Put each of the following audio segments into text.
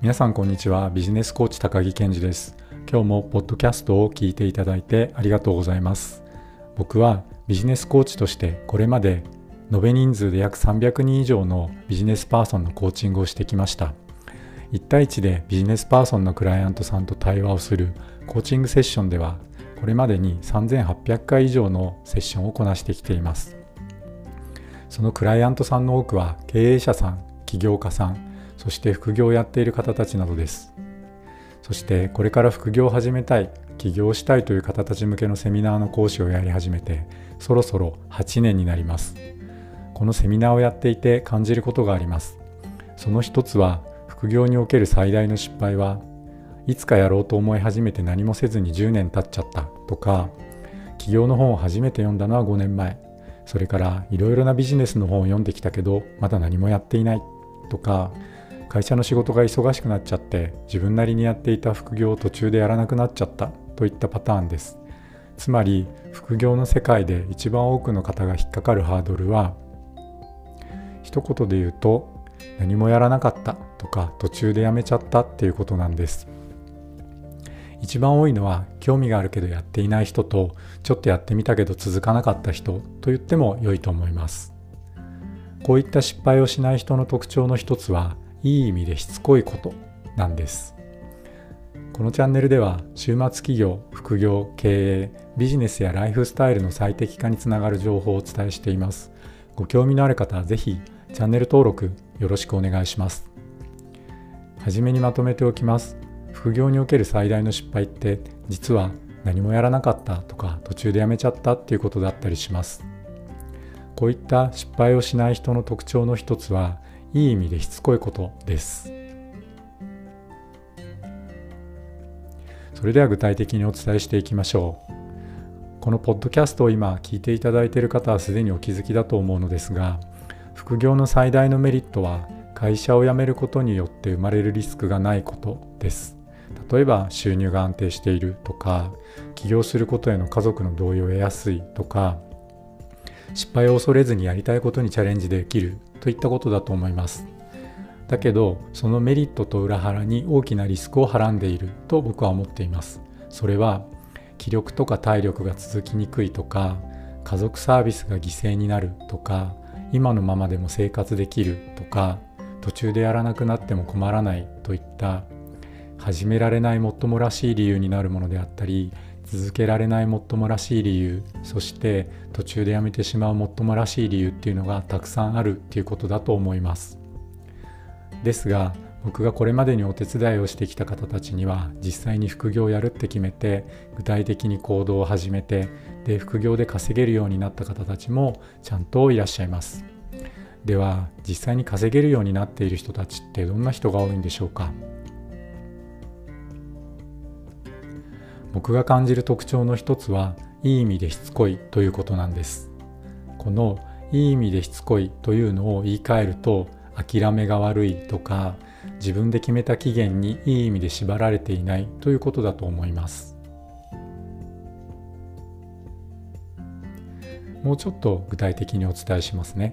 皆さんこんにちは。ビジネスコーチ高木健二です。今日もポッドキャストを聞いていただいてありがとうございます。僕はビジネスコーチとしてこれまで延べ人数で約300人以上のビジネスパーソンのコーチングをしてきました。1対1でビジネスパーソンのクライアントさんと対話をするコーチングセッションではこれまでに3800回以上のセッションをこなしてきています。そのクライアントさんの多くは経営者さん起業家さんそして副業をやっている方たちなどです。そしてこれから副業を始めたい起業したいという方たち向けのセミナーの講師をやり始めてそろそろ8年になります。このセミナーをやっていて感じることがあります。その一つは副業における最大の失敗はいつかやろうと思い始めて何もせずに10年経っちゃったとか起業の本を初めて読んだのは5年前。それからいろいろなビジネスの本を読んできたけどまだ何もやっていないとか会社の仕事が忙しくなっちゃって自分なりにやっていた副業を途中でやらなくなっちゃったといったパターンです。つまり副業の世界で一番多くの方が引っかかるハードルは一言で言うと何もやらなかったとか途中でやめちゃったっていうことなんです。一番多いのは興味があるけどやっていない人とちょっとやってみたけど続かなかった人と言っても良いと思います。こういった失敗をしない人の特徴の一つはいい意味でしつこいことなんです。このチャンネルでは週末企業副業経営ビジネスやライフスタイルの最適化につながる情報をお伝えしています。ご興味のある方はぜひチャンネル登録よろしくお願いします。はじめにまとめておきます。副業における最大の失敗って実は何もやらなかったとか途中でやめちゃったっていうことだったりします。こういった失敗をしない人の特徴の一つはいい意味でしつこいことです。それでは具体的にお伝えしていきましょう。このポッドキャストを今聞いていただいている方はすでにお気づきだと思うのですが副業の最大のメリットは会社を辞めることによって生まれるリスクがないことです。例えば収入が安定しているとか起業することへの家族の同意を得やすいとか失敗を恐れずにやりたいことにチャレンジできるといったことだと思います。だけどそのメリットと裏腹に大きなリスクをはらんでいると僕は思っています。それは気力とか体力が続きにくいとか家族サービスが犠牲になるとか今のままでも生活できるとか途中でやらなくなっても困らないといった始められないもっともらしい理由になるものであったり続けられないもっともらしい理由そして途中でやめてしまうもっともらしい理由っていうのがたくさんあるっていうことだと思います。ですが僕がこれまでにお手伝いをしてきた方たちには実際に副業をやるって決めて具体的に行動を始めてで副業で稼げるようになった方たちもちゃんといらっしゃいます。では実際に稼げるようになっている人たちってどんな人が多いんでしょうか？僕が感じる特徴の一つはいい意味でしつこいということなんです。このいい意味でしつこいというのを言い換えると諦めが悪いとか自分で決めた期限にいい意味で縛られていないということだと思います。もうちょっと具体的にお伝えしますね。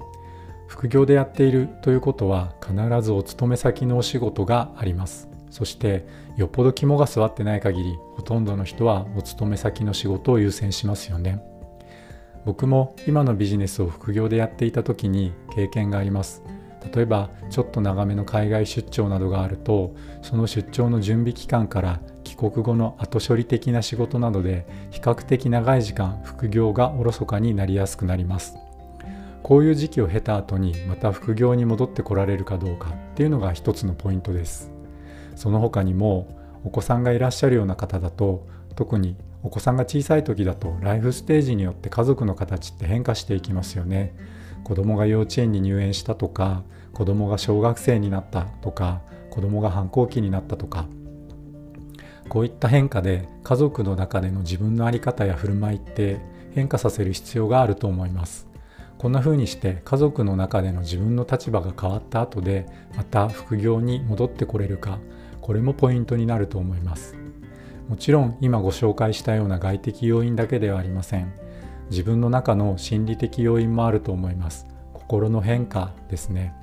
副業でやっているということは必ずお勤め先のお仕事があります。そしてよっぽど肝が据わってない限りほとんどの人はお勤め先の仕事を優先しますよね。僕も今のビジネスを副業でやっていた時に経験があります。例えばちょっと長めの海外出張などがあるとその出張の準備期間から帰国後の後処理的な仕事などで比較的長い時間副業がおろそかになりやすくなります。こういう時期を経た後にまた副業に戻ってこられるかどうかっていうのが一つのポイントです。その他にもお子さんがいらっしゃるような方だと特にお子さんが小さい時だとライフステージによって家族の形って変化していきますよね。子供が幼稚園に入園したとか子供が小学生になったとか子供が反抗期になったとか。こういった変化で家族の中での自分の在り方や振る舞いって変化させる必要があると思います。こんな風にして家族の中での自分の立場が変わった後でまた副業に戻ってこれるかこれもポイントになると思います。もちろん今ご紹介したような外的要因だけではありません。自分の中の心理的要因もあると思います。心の変化ですね。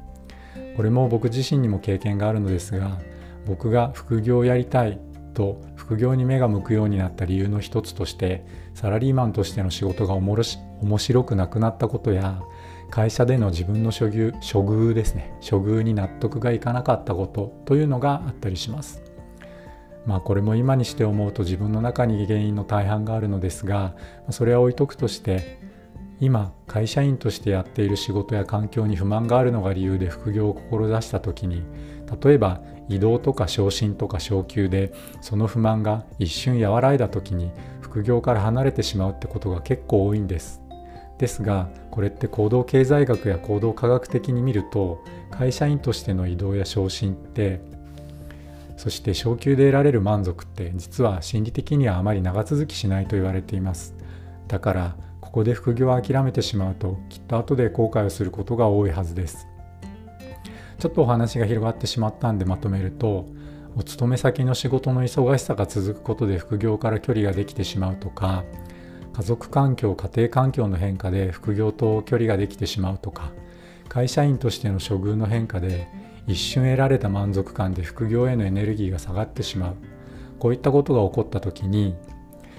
これも僕自身にも経験があるのですが僕が副業をやりたいと副業に目が向くようになった理由の一つとしてサラリーマンとしての仕事がおもろし面白くなくなったことや会社での自分の処遇処遇ですね。処遇に納得がいかなかったことというのがあったりします。まあこれも今にして思うと自分の中に原因の大半があるのですがそれは置いとくとして今会社員としてやっている仕事や環境に不満があるのが理由で副業を志した時に例えば移動とか昇進とか昇給でその不満が一瞬和らいだ時に副業から離れてしまうってことが結構多いんです。ですがこれって行動経済学や行動科学的に見ると会社員としての移動や昇進ってそして昇給で得られる満足って実は心理的にはあまり長続きしないと言われています。だからここで副業を諦めてしまうときっと後で後悔をすることが多いはずです。ちょっとお話が広がってしまったんでまとめるとお勤め先の仕事の忙しさが続くことで副業から距離ができてしまうとか家族環境家庭環境の変化で副業と距離ができてしまうとか会社員としての処遇の変化で一瞬得られた満足感で副業へのエネルギーが下がってしまう。こういったことが起こった時に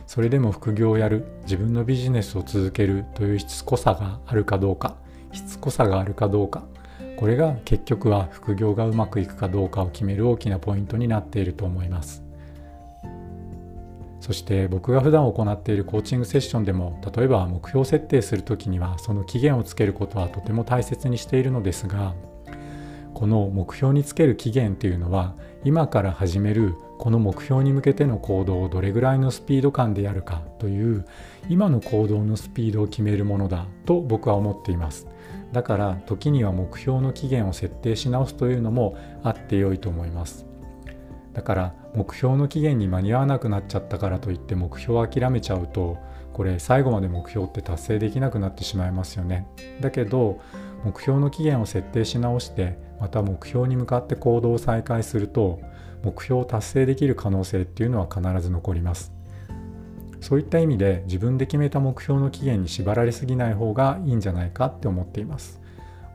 それでも副業をやる自分のビジネスを続けるというしつこさがあるかどうかしつこさがあるかどうかこれが結局は副業がうまくいくかどうかを決める大きなポイントになっていると思います。そして僕が普段行っているコーチングセッションでも例えば目標設定する時にはその期限をつけることはとても大切にしているのですがこの目標につける期限っていうのは今から始めるこの目標に向けての行動をどれぐらいのスピード感でやるかという今の行動のスピードを決めるものだと僕は思っています。だから時には目標の期限を設定し直すというのもあって良いと思います。だから目標の期限に間に合わなくなっちゃったからといって目標を諦めちゃうとこれ最後まで目標って達成できなくなってしまいますよね。だけど目標の期限を設定し直してまた目標に向かって行動を再開すると目標を達成できる可能性っていうのは必ず残ります。そういった意味で自分で決めた目標の期限に縛られすぎない方がいいんじゃないかって思っています。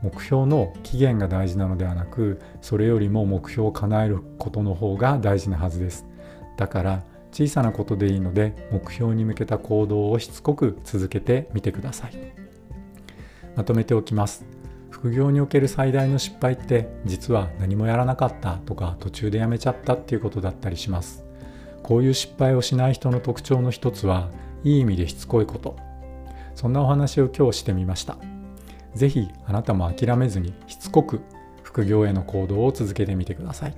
目標の期限が大事なのではなくそれよりも目標を叶えることの方が大事なはずです。だから小さなことでいいので目標に向けた行動をしつこく続けてみてください。まとめておきます。副業における最大の失敗って実は何もやらなかったとか途中でやめちゃったっていうことだったりします。こういう失敗をしない人の特徴の一つはいい意味でしつこいこと。そんなお話を今日してみました。ぜひあなたも諦めずにしつこく副業への行動を続けてみてください。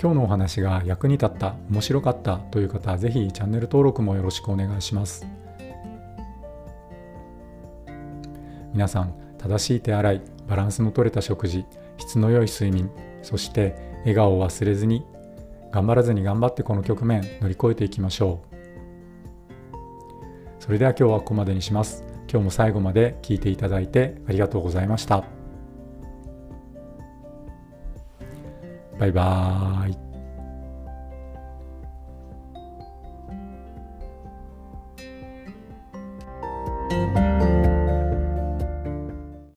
今日のお話が役に立った面白かったという方はぜひチャンネル登録もよろしくお願いします。皆さん正しい手洗いバランスのとれた食事質の良い睡眠そして笑顔を忘れずに頑張らずに頑張ってこの局面乗り越えていきましょう。それでは今日はここまでにします。今日も最後まで聞いていただいてありがとうございました。バイバーイ。